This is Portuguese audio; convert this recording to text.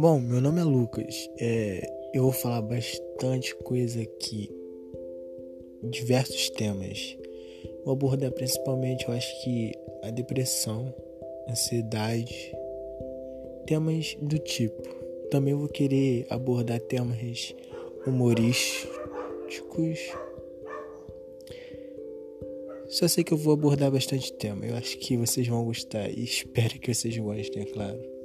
Bom, meu nome é Lucas. É, eu vou falar bastante coisa aqui, diversos temas. Vou abordar principalmente, eu acho que a depressão, ansiedade, temas do tipo. Também vou querer abordar temas humorísticos só sei que eu vou abordar bastante tema. Eu acho que vocês vão gostar e espero que vocês gostem, é claro.